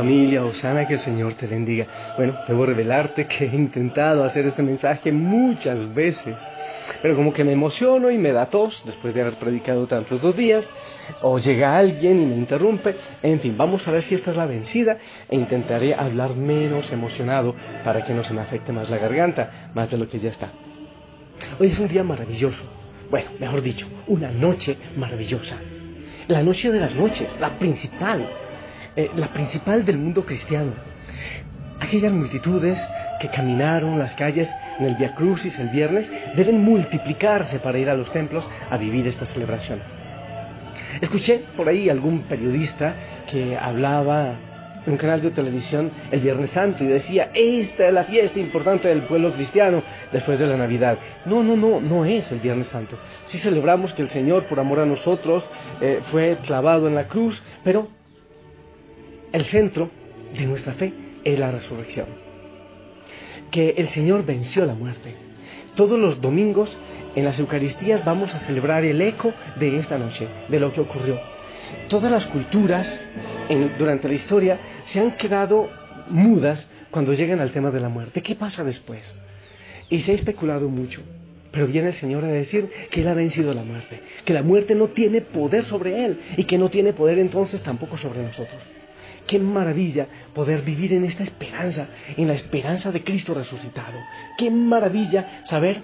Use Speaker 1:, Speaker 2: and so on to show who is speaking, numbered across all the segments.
Speaker 1: Familia, Osana, que el Señor te bendiga. Bueno, debo revelarte que he intentado hacer este mensaje muchas veces, pero como que me emociono y me da tos después de haber predicado tantos dos días, o llega alguien y me interrumpe. En fin, vamos a ver si esta es la vencida e intentaré hablar menos emocionado para que no se me afecte más la garganta, más de lo que ya está. Hoy es un día maravilloso. Bueno, mejor dicho, una noche maravillosa. La noche de las noches, la principal eh, la principal del mundo cristiano. Aquellas multitudes que caminaron las calles en el Via Crucis el viernes deben multiplicarse para ir a los templos a vivir esta celebración. Escuché por ahí algún periodista que hablaba en un canal de televisión el Viernes Santo y decía, esta es la fiesta importante del pueblo cristiano después de la Navidad. No, no, no, no es el Viernes Santo. Sí celebramos que el Señor, por amor a nosotros, eh, fue clavado en la cruz, pero el centro de nuestra fe es la resurrección. Que el Señor venció la muerte. Todos los domingos en las Eucaristías vamos a celebrar el eco de esta noche, de lo que ocurrió. Todas las culturas durante la historia se han quedado mudas cuando llegan al tema de la muerte. ¿Qué pasa después? Y se ha especulado mucho. Pero viene el Señor a decir que Él ha vencido la muerte, que la muerte no tiene poder sobre Él y que no tiene poder entonces tampoco sobre nosotros. Qué maravilla poder vivir en esta esperanza, en la esperanza de Cristo resucitado. Qué maravilla saber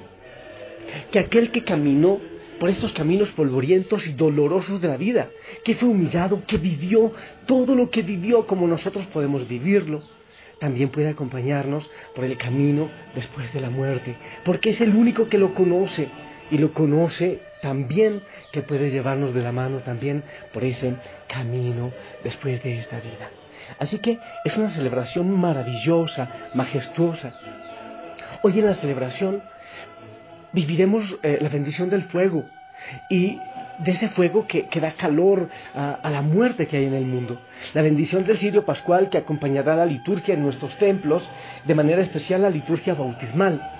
Speaker 1: que aquel que caminó por estos caminos polvorientos y dolorosos de la vida, que fue humillado, que vivió todo lo que vivió como nosotros podemos vivirlo, también puede acompañarnos por el camino después de la muerte, porque es el único que lo conoce y lo conoce también que puede llevarnos de la mano también por ese camino después de esta vida. Así que es una celebración maravillosa, majestuosa. Hoy en la celebración viviremos eh, la bendición del fuego y de ese fuego que, da calor a, a, la muerte que hay en el mundo. La bendición del cirio pascual que acompañará la liturgia en nuestros templos, de manera especial la liturgia bautismal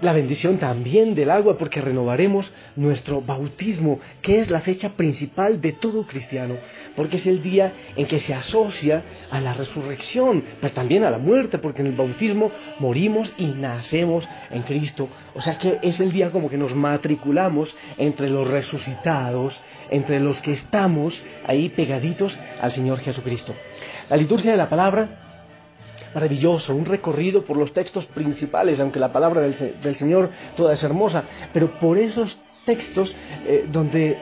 Speaker 1: la bendición también del agua porque renovaremos nuestro bautismo, que es la fecha principal de todo cristiano, porque es el día en que se asocia a la resurrección, pero también a la muerte, porque en el bautismo morimos y nacemos en Cristo. O sea que es el día como que nos matriculamos entre los resucitados, entre los que estamos ahí pegaditos al Señor Jesucristo. La liturgia de la palabra maravilloso, un recorrido por los textos principales, aunque la palabra del, Señor toda es hermosa, pero por esos textos eh, donde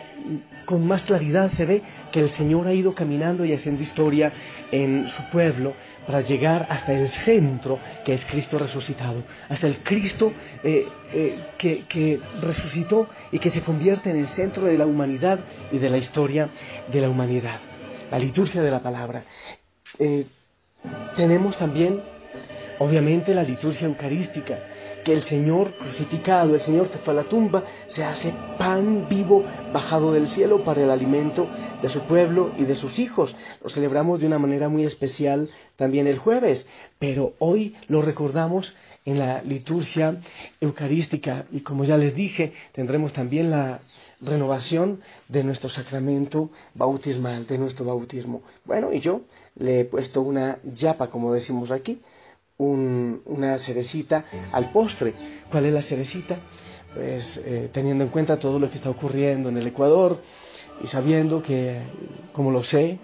Speaker 1: con más claridad se ve que el Señor ha ido caminando y haciendo historia en su pueblo para llegar hasta el centro que es Cristo resucitado, hasta el Cristo eh, eh, que, que, resucitó y que se convierte en el centro de la humanidad y de la historia de la humanidad. La liturgia de la palabra. Tenemos también, obviamente, la liturgia eucarística, que el Señor crucificado, el Señor que fue a la tumba, se hace pan vivo bajado del cielo para el alimento de su pueblo y de sus hijos. Lo celebramos de una manera muy especial también el jueves, pero hoy lo recordamos en la liturgia eucarística y como ya les dije, tendremos también la renovación de nuestro sacramento bautismal, de nuestro bautismo. Bueno, y yo le he puesto una yapa, como decimos aquí, una cerecita al postre. ¿Cuál es la cerecita? Pues eh, teniendo en cuenta todo lo que está ocurriendo en el Ecuador y sabiendo que, como lo sé,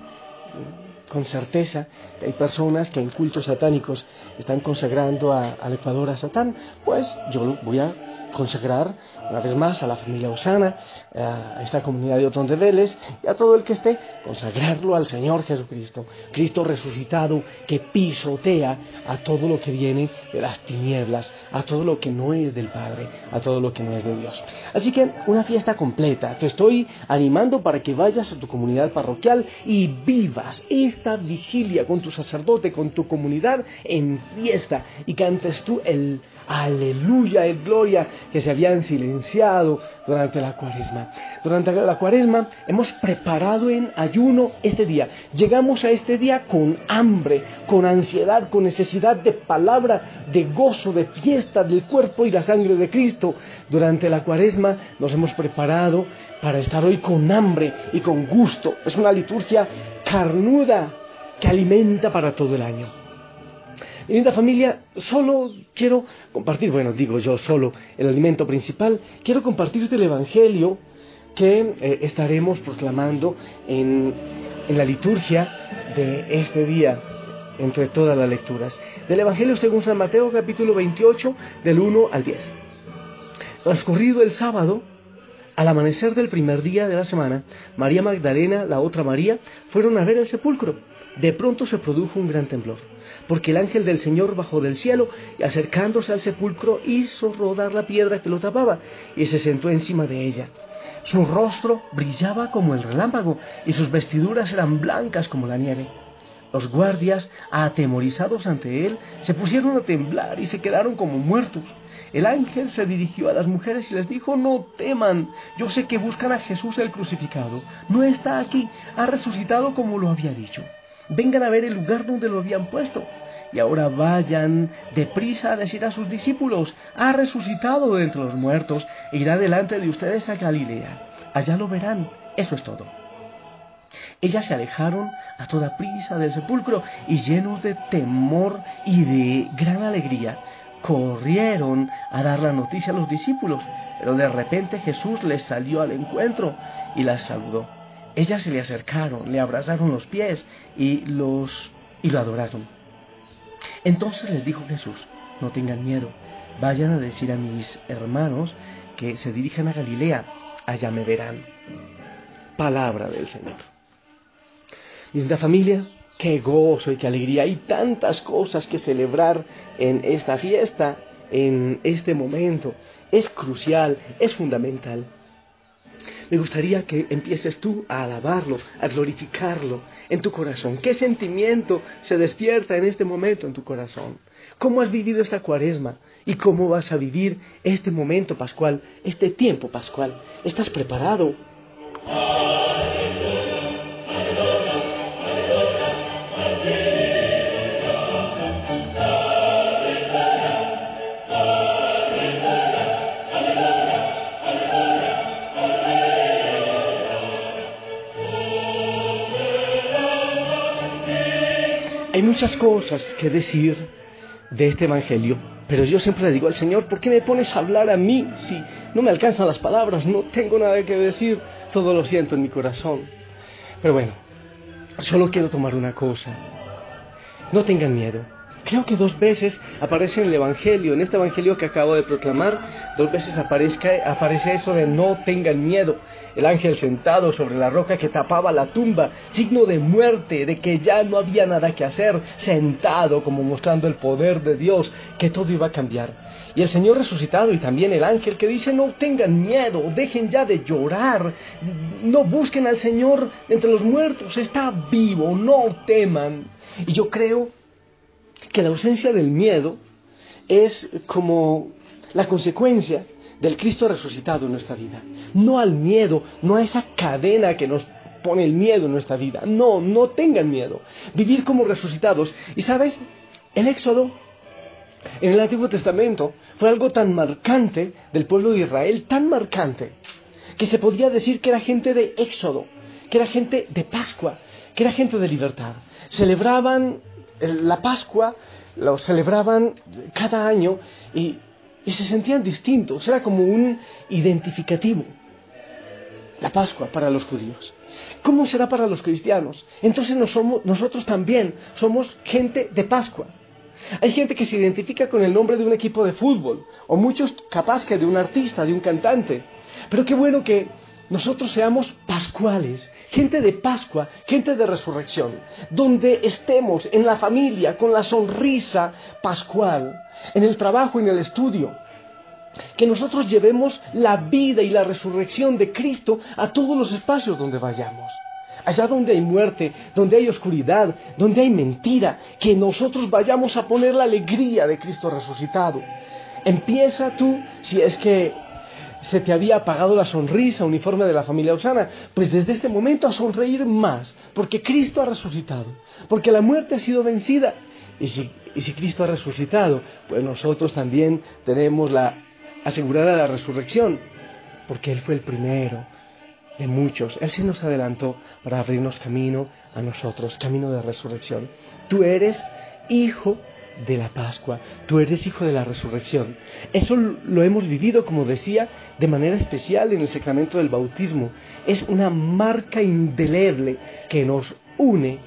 Speaker 1: con certeza hay personas que en cultos satánicos están consagrando al Ecuador a Satán, pues yo voy a consagrar una vez más a la familia Osana, a esta comunidad de Otón de Vélez y a todo el que esté, consagrarlo al Señor Jesucristo, Cristo resucitado que pisotea a todo lo que viene de las tinieblas, a todo lo que no es del Padre, a todo lo que no es de Dios. Así que una fiesta completa, te estoy animando para que vayas a tu comunidad parroquial y vivas esta vigilia con tu sacerdote, con tu comunidad en fiesta y cantes tú el aleluya, el gloria que se habían silenciado durante la cuaresma. Durante la cuaresma hemos preparado en ayuno este día. Llegamos a este día con hambre, con ansiedad, con necesidad de palabra, de gozo, de fiesta del cuerpo y la sangre de Cristo. Durante la cuaresma nos hemos preparado para estar hoy con hambre y con gusto. Es una liturgia carnuda, que alimenta para todo el año. Linda familia, solo quiero compartir, bueno, digo yo solo, el alimento principal, quiero compartirte el Evangelio que eh, estaremos proclamando en, en la liturgia de este día, entre todas las lecturas. Del Evangelio según San Mateo capítulo 28, del 1 al 10. Transcurrido el sábado, al amanecer del primer día de la semana, María Magdalena, la otra María, fueron a ver el sepulcro. De pronto se produjo un gran temblor, porque el ángel del Señor bajó del cielo y acercándose al sepulcro hizo rodar la piedra que lo tapaba y se sentó encima de ella. Su rostro brillaba como el relámpago y sus vestiduras eran blancas como la nieve. Los guardias, atemorizados ante él, se pusieron a temblar y se quedaron como muertos. El ángel se dirigió a las mujeres y les dijo, no teman, yo sé que buscan a Jesús el crucificado. No está aquí, ha resucitado como lo había dicho. Vengan a ver el lugar donde lo habían puesto. Y ahora vayan deprisa a decir a sus discípulos, ha resucitado de entre los muertos e irá delante de ustedes a Galilea. Allá lo verán. Eso es todo. Ellas se alejaron a toda prisa del sepulcro y llenos de temor y de gran alegría, corrieron a dar la noticia a los discípulos, pero de repente Jesús les salió al encuentro y las saludó. Ellas se le acercaron, le abrazaron los pies y los y lo adoraron. Entonces les dijo Jesús, no tengan miedo, vayan a decir a mis hermanos que se dirijan a Galilea, allá me verán. Palabra del Señor. Linda familia, qué gozo y qué alegría. Hay tantas cosas que celebrar en esta fiesta, en este momento. Es crucial, es fundamental. Me gustaría que empieces tú a alabarlo, a glorificarlo en tu corazón. ¿Qué sentimiento se despierta en este momento en tu corazón? ¿Cómo has vivido esta cuaresma? ¿Y cómo vas a vivir este momento pascual, este tiempo pascual? ¿Estás preparado? Muchas cosas que decir de este Evangelio, pero yo siempre le digo al Señor, ¿por qué me pones a hablar a mí si no me alcanzan las palabras? No tengo nada que decir, todo lo siento en mi corazón. Pero bueno, solo quiero tomar una cosa. No tengan miedo. Creo que dos veces aparece en el Evangelio, en este Evangelio que acabo de proclamar, dos veces aparezca, aparece eso de no tengan miedo. El ángel sentado sobre la roca que tapaba la tumba, signo de muerte, de que ya no había nada que hacer, sentado como mostrando el poder de Dios, que todo iba a cambiar. Y el Señor resucitado y también el ángel que dice no tengan miedo, dejen ya de llorar, no busquen al Señor entre los muertos, está vivo, no teman. Y yo creo que la ausencia del miedo es como la consecuencia del Cristo resucitado en nuestra vida. No al miedo, no a esa cadena que nos pone el miedo en nuestra vida. No, no tengan miedo. Vivir como resucitados. Y sabes, el éxodo en el Antiguo Testamento fue algo tan marcante del pueblo de Israel, tan marcante, que se podría decir que era gente de éxodo, que era gente de Pascua, que era gente de libertad. Celebraban la Pascua lo celebraban cada año y, se sentían distintos, era como un identificativo. La Pascua para los judíos. ¿Cómo será para los cristianos? Entonces nosotros también somos gente de Pascua. Hay gente que se identifica con el nombre de un equipo de fútbol, o muchos capaz que de un artista, de un cantante. Pero qué bueno que nosotros seamos pascuales, gente de Pascua, gente de resurrección, donde estemos en la familia con la sonrisa pascual, en el trabajo en el estudio, que nosotros llevemos la vida y la resurrección de Cristo a todos los espacios donde vayamos. Allá donde hay muerte, donde hay oscuridad, donde hay mentira, que nosotros vayamos a poner la alegría de Cristo resucitado. Empieza tú, si es que se te había apagado la sonrisa uniforme de la familia Osana, pues desde este momento a sonreír más, porque Cristo ha resucitado, porque la muerte ha sido vencida. Y si, y si Cristo ha resucitado, pues nosotros también tenemos la asegurada la resurrección, porque Él fue el primero. de muchos. Él sí nos adelantó para abrirnos camino a nosotros, camino de resurrección. Tú eres hijo de la Pascua, tú eres hijo de la resurrección. Eso lo hemos vivido, como decía, de manera especial en el sacramento del bautismo. Es una marca indeleble que nos une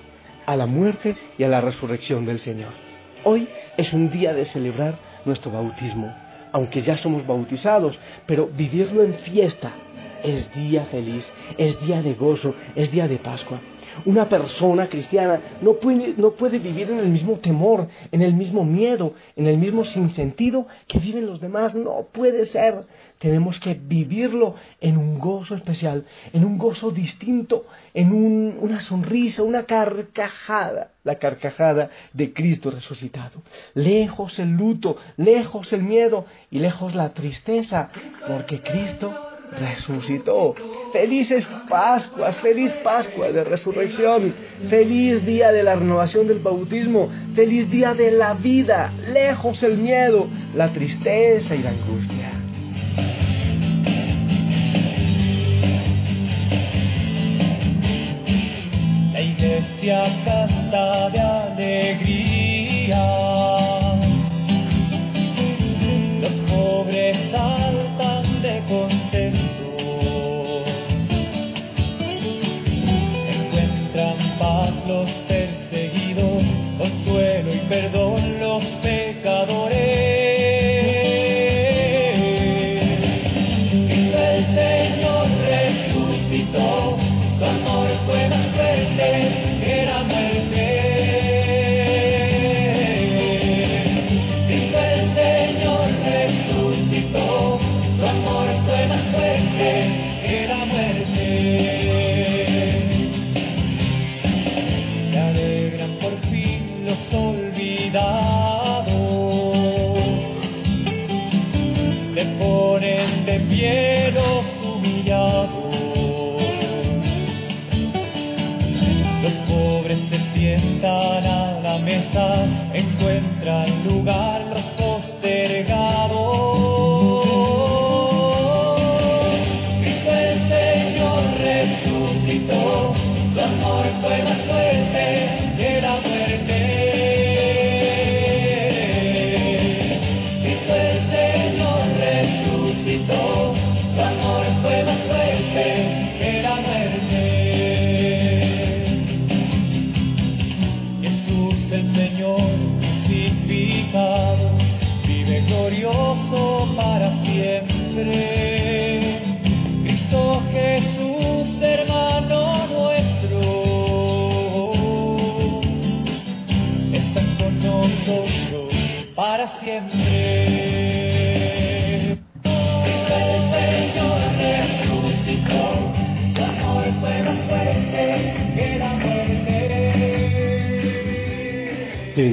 Speaker 1: a la muerte y a la resurrección del Señor. Hoy es un día de celebrar nuestro bautismo, aunque ya somos bautizados, pero vivirlo en fiesta es día feliz, es día de gozo, es día de Pascua. Una persona cristiana no puede, no puede vivir en el mismo temor, en el mismo miedo, en el mismo sinsentido que viven los demás. No puede ser. Tenemos que vivirlo en un gozo especial, en un gozo distinto, en una sonrisa, una carcajada, la carcajada de Cristo resucitado. Lejos el luto, lejos el miedo y lejos la tristeza, porque Cristo resucitó. Felices Pascuas, feliz Pascua de resurrección, feliz día de la renovación del bautismo, feliz día de la vida, lejos el miedo, la tristeza y la angustia.
Speaker 2: La iglesia paz los perseguidos,
Speaker 1: consuelo y perdón.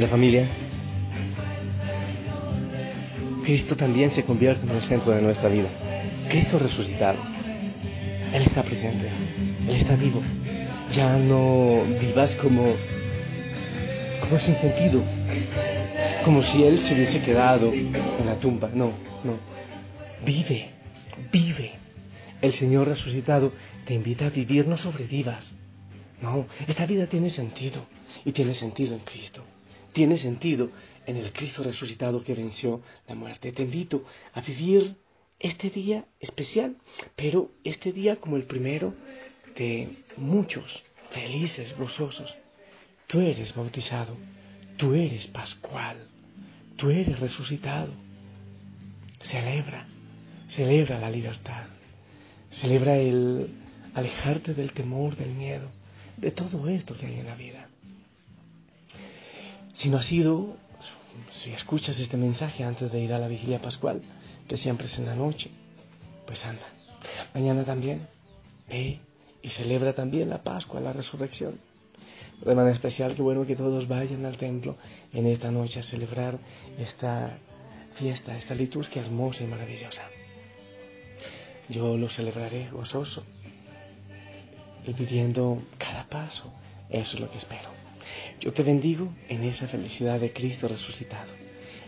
Speaker 1: Familia, Cristo también se convierte en el centro de nuestra vida. Cristo resucitado. Él está presente. Él está vivo. Ya no vivas como, como sin sentido. Como si Él se hubiese quedado en la tumba. No, no. Vive, vive. El Señor resucitado te invita a vivir, no sobrevivas. No, esta vida tiene sentido y tiene sentido en Cristo tiene sentido en el Cristo resucitado que venció la muerte. Te invito a vivir este día especial, pero este día como el primero de muchos felices, gozosos. Tú eres bautizado, tú eres pascual, tú eres resucitado. Celebra, celebra la libertad, celebra el alejarte del temor, del miedo, de todo esto que hay en la vida. Si no ha sido, si escuchas este mensaje antes de ir a la vigilia pascual, que siempre es en la noche, pues anda. Mañana también ve y celebra también la Pascua, la resurrección. De manera especial, qué bueno que todos vayan al templo en esta noche a celebrar esta fiesta, esta liturgia hermosa y maravillosa. Yo lo celebraré gozoso y pidiendo cada paso. Eso es lo que espero. Yo te bendigo en esa felicidad de Cristo resucitado,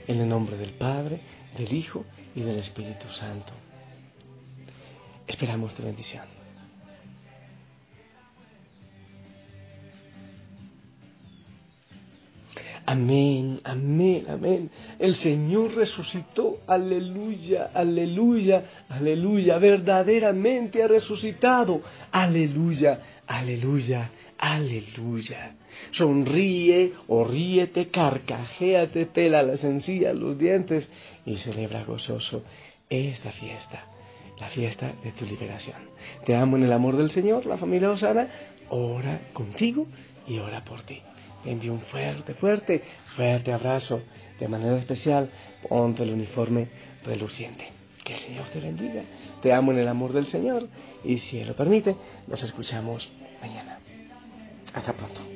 Speaker 1: en el nombre del Padre, del Hijo y del Espíritu Santo. Esperamos tu bendición. Amén, amén, amén. El Señor resucitó. Aleluya, aleluya, aleluya. Verdaderamente ha resucitado. Aleluya, aleluya aleluya. Sonríe o ríete, carcajéate, pela las encías, los dientes y celebra gozoso esta fiesta, la fiesta de tu liberación. Te amo en el amor del Señor, la familia Osana ora contigo y ora por ti. Te envío un fuerte, fuerte, fuerte abrazo. De manera especial, ponte el uniforme reluciente. Que el Señor te bendiga. Te amo en el amor del Señor y si Él lo permite, nos escuchamos mañana. Hasta pronto.